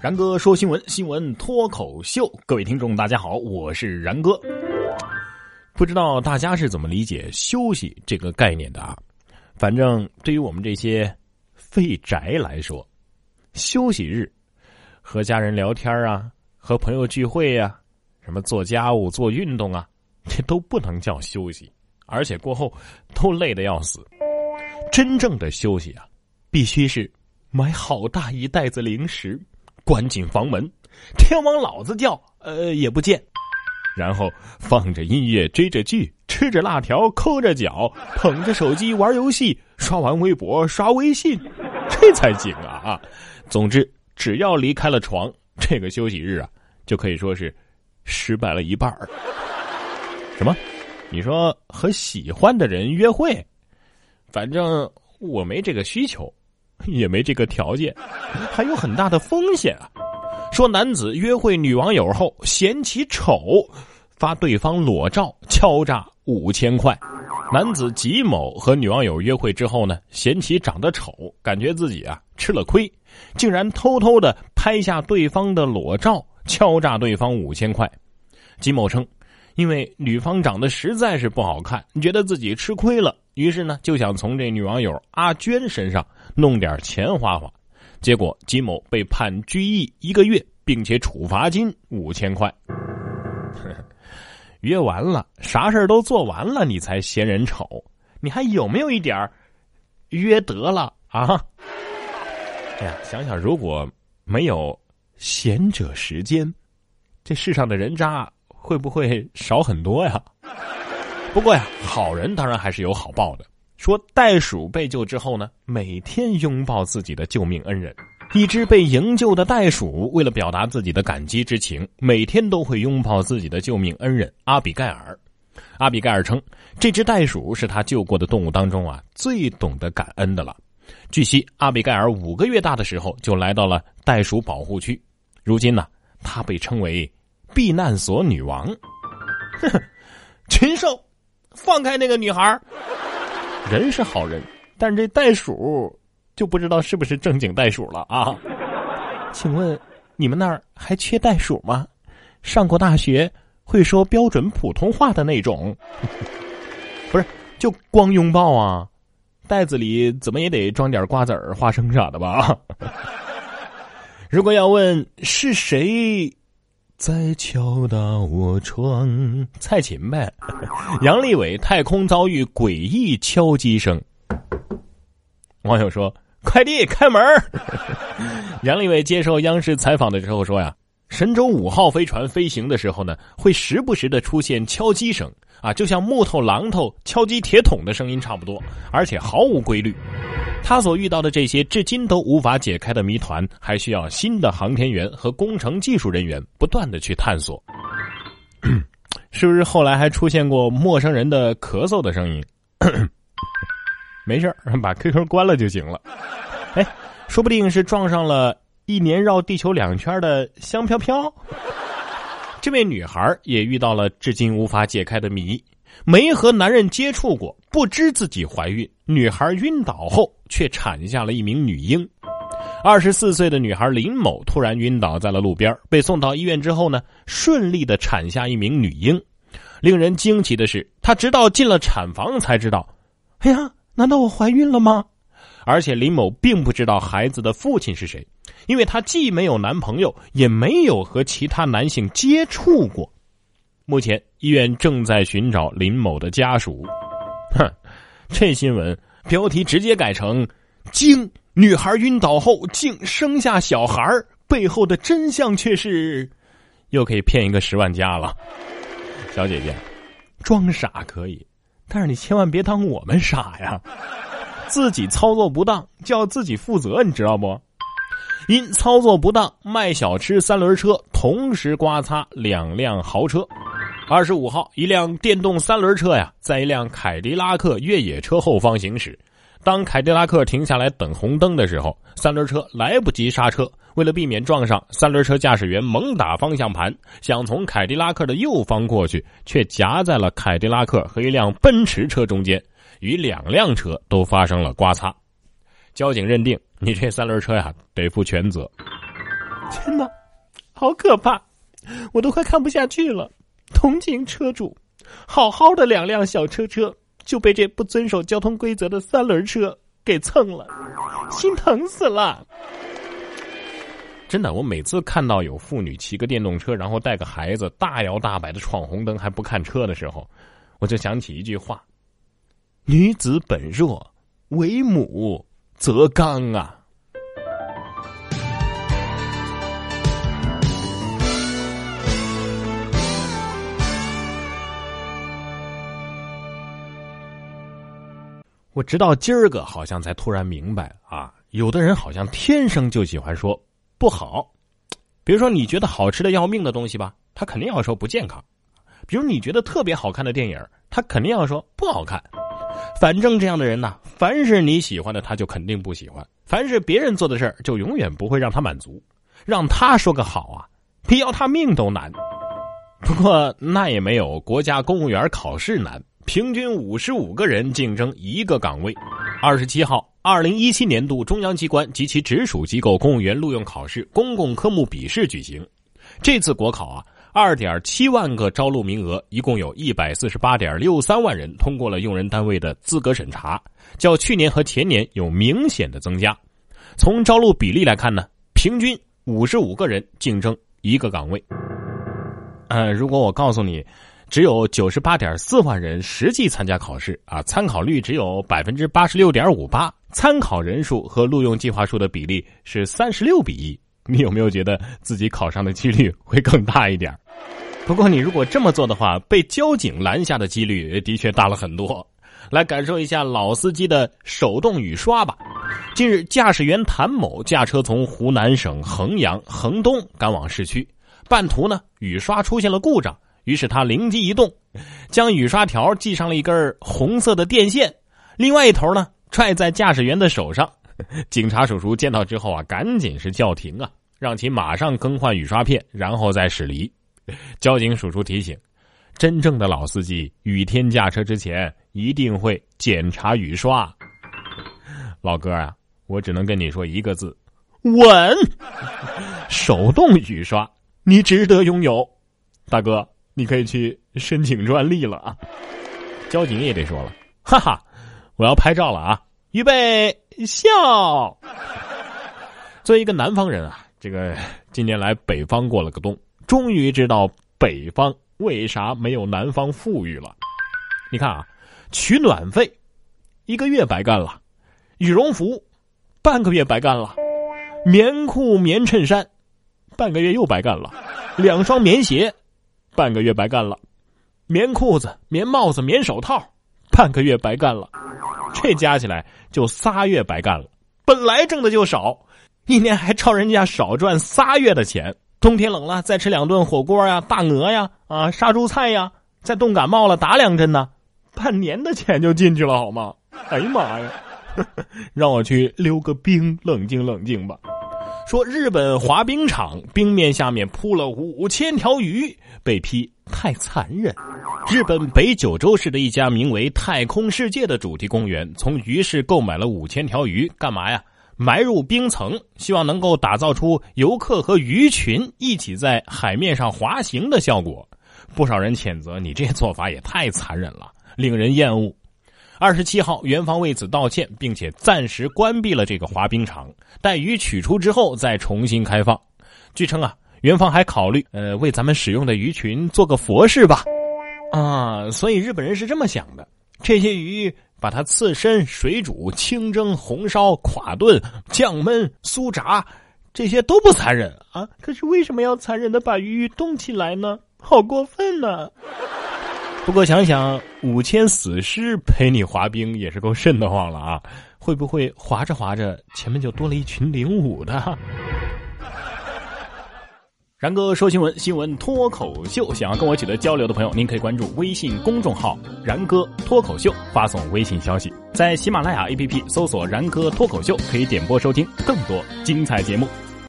然哥说新闻，新闻脱口秀。各位听众，大家好，我是然哥。不知道大家是怎么理解休息这个概念的啊？反正对于我们这些废宅来说，休息日和家人聊天啊，和朋友聚会呀，什么做家务、做运动啊，这都不能叫休息，而且过后都累得要死。真正的休息啊，必须是买好大一袋子零食。关紧房门，天王老子叫，呃，也不见。然后放着音乐，追着剧，吃着辣条，抠着脚，捧着手机玩游戏，刷完微博，刷微信，这才行啊啊！总之，只要离开了床，这个休息日啊，就可以说是失败了一半什么？你说和喜欢的人约会？反正我没这个需求。也没这个条件，还有很大的风险啊！说男子约会女网友后嫌其丑，发对方裸照敲诈五千块。男子吉某和女网友约会之后呢，嫌其长得丑，感觉自己啊吃了亏，竟然偷偷的拍下对方的裸照，敲诈对方五千块。吉某称，因为女方长得实在是不好看，觉得自己吃亏了，于是呢就想从这女网友阿娟身上。弄点钱花花，结果金某被判拘役一个月，并且处罚金五千块。约完了，啥事都做完了，你才嫌人丑，你还有没有一点约得了啊？哎呀，想想如果没有闲者时间，这世上的人渣会不会少很多呀？不过呀，好人当然还是有好报的。说袋鼠被救之后呢，每天拥抱自己的救命恩人。一只被营救的袋鼠，为了表达自己的感激之情，每天都会拥抱自己的救命恩人阿比盖尔。阿比盖尔称，这只袋鼠是他救过的动物当中啊最懂得感恩的了。据悉，阿比盖尔五个月大的时候就来到了袋鼠保护区，如今呢，她被称为避难所女王。哼，禽兽，放开那个女孩！人是好人，但这袋鼠就不知道是不是正经袋鼠了啊？请问你们那儿还缺袋鼠吗？上过大学、会说标准普通话的那种？不是，就光拥抱啊？袋子里怎么也得装点瓜子儿、花生啥的吧？如果要问是谁在敲打我窗，蔡琴呗。杨利伟太空遭遇诡异敲击声，网友说：“快递开门儿。”杨利伟接受央视采访的时候说：“呀，神舟五号飞船飞行的时候呢，会时不时的出现敲击声啊，就像木头榔头敲击铁桶的声音差不多，而且毫无规律。他所遇到的这些至今都无法解开的谜团，还需要新的航天员和工程技术人员不断的去探索。”是不是后来还出现过陌生人的咳嗽的声音？没事把 QQ 关了就行了。哎，说不定是撞上了一年绕地球两圈的香飘飘。这位女孩也遇到了至今无法解开的谜：没和男人接触过，不知自己怀孕。女孩晕倒后却产下了一名女婴。二十四岁的女孩林某突然晕倒在了路边，被送到医院之后呢，顺利的产下一名女婴。令人惊奇的是，她直到进了产房才知道，哎呀，难道我怀孕了吗？而且林某并不知道孩子的父亲是谁，因为她既没有男朋友，也没有和其他男性接触过。目前医院正在寻找林某的家属。哼，这新闻标题直接改成“惊”。女孩晕倒后竟生下小孩背后的真相却是，又可以骗一个十万加了。小姐姐，装傻可以，但是你千万别当我们傻呀！自己操作不当就要自己负责，你知道不？因操作不当，卖小吃三轮车同时刮擦两辆豪车。二十五号，一辆电动三轮车呀，在一辆凯迪拉克越野车后方行驶。当凯迪拉克停下来等红灯的时候，三轮车来不及刹车。为了避免撞上，三轮车驾驶员猛打方向盘，想从凯迪拉克的右方过去，却夹在了凯迪拉克和一辆奔驰车中间，与两辆车都发生了刮擦。交警认定你这三轮车呀得负全责。天哪，好可怕！我都快看不下去了。同情车主，好好的两辆小车车就被这不遵守交通规则的三轮车给蹭了，心疼死了。真的，我每次看到有妇女骑个电动车，然后带个孩子大摇大摆的闯红灯还不看车的时候，我就想起一句话：“女子本弱，为母则刚啊。”我直到今儿个好像才突然明白啊，有的人好像天生就喜欢说不好，比如说你觉得好吃的要命的东西吧，他肯定要说不健康；比如你觉得特别好看的电影，他肯定要说不好看。反正这样的人呢，凡是你喜欢的，他就肯定不喜欢；凡是别人做的事儿，就永远不会让他满足。让他说个好啊，比要他命都难。不过那也没有国家公务员考试难。平均五十五个人竞争一个岗位。二十七号，二零一七年度中央机关及其直属机构公务员录用考试公共科目笔试举行。这次国考啊，二点七万个招录名额，一共有一百四十八点六三万人通过了用人单位的资格审查，较去年和前年有明显的增加。从招录比例来看呢，平均五十五个人竞争一个岗位。呃，如果我告诉你。只有九十八点四万人实际参加考试啊，参考率只有百分之八十六点五八，参考人数和录用计划数的比例是三十六比一。你有没有觉得自己考上的几率会更大一点？不过你如果这么做的话，被交警拦下的几率的确大了很多。来感受一下老司机的手动雨刷吧。近日，驾驶员谭某驾车从湖南省衡阳衡东赶往市区，半途呢雨刷出现了故障。于是他灵机一动，将雨刷条系上了一根红色的电线，另外一头呢踹在驾驶员的手上。警察叔叔见到之后啊，赶紧是叫停啊，让其马上更换雨刷片，然后再驶离。交警叔叔提醒：真正的老司机雨天驾车之前一定会检查雨刷。老哥啊，我只能跟你说一个字：稳。手动雨刷，你值得拥有，大哥。你可以去申请专利了啊！交警也得说了，哈哈，我要拍照了啊！预备笑。作为一个南方人啊，这个今年来北方过了个冬，终于知道北方为啥没有南方富裕了。你看啊，取暖费一个月白干了，羽绒服半个月白干了，棉裤棉衬衫半个月又白干了，两双棉鞋。半个月白干了，棉裤子、棉帽子、棉手套，半个月白干了，这加起来就仨月白干了。本来挣的就少，一年还超人家少赚仨月的钱。冬天冷了，再吃两顿火锅呀、大鹅呀、啊杀猪菜呀，再冻感冒了打两针呢，半年的钱就进去了，好吗？哎呀妈呀，让我去溜个冰，冷静冷静吧。说日本滑冰场冰面下面铺了五千条鱼，被批太残忍。日本北九州市的一家名为“太空世界”的主题公园，从鱼市购买了五千条鱼，干嘛呀？埋入冰层，希望能够打造出游客和鱼群一起在海面上滑行的效果。不少人谴责你这做法也太残忍了，令人厌恶。二十七号，园方为此道歉，并且暂时关闭了这个滑冰场，待鱼取出之后再重新开放。据称啊，园方还考虑呃为咱们使用的鱼群做个佛事吧。啊，所以日本人是这么想的：这些鱼把它刺身、水煮、清蒸、红烧、垮炖、酱焖、酥炸，这些都不残忍啊。可是为什么要残忍的把鱼冻起来呢？好过分呢！不过想想五千死尸陪你滑冰也是够瘆得慌了啊！会不会滑着滑着前面就多了一群领舞的？然哥说新闻，新闻脱口秀。想要跟我取得交流的朋友，您可以关注微信公众号“然哥脱口秀”，发送微信消息，在喜马拉雅 APP 搜索“然哥脱口秀”，可以点播收听更多精彩节目。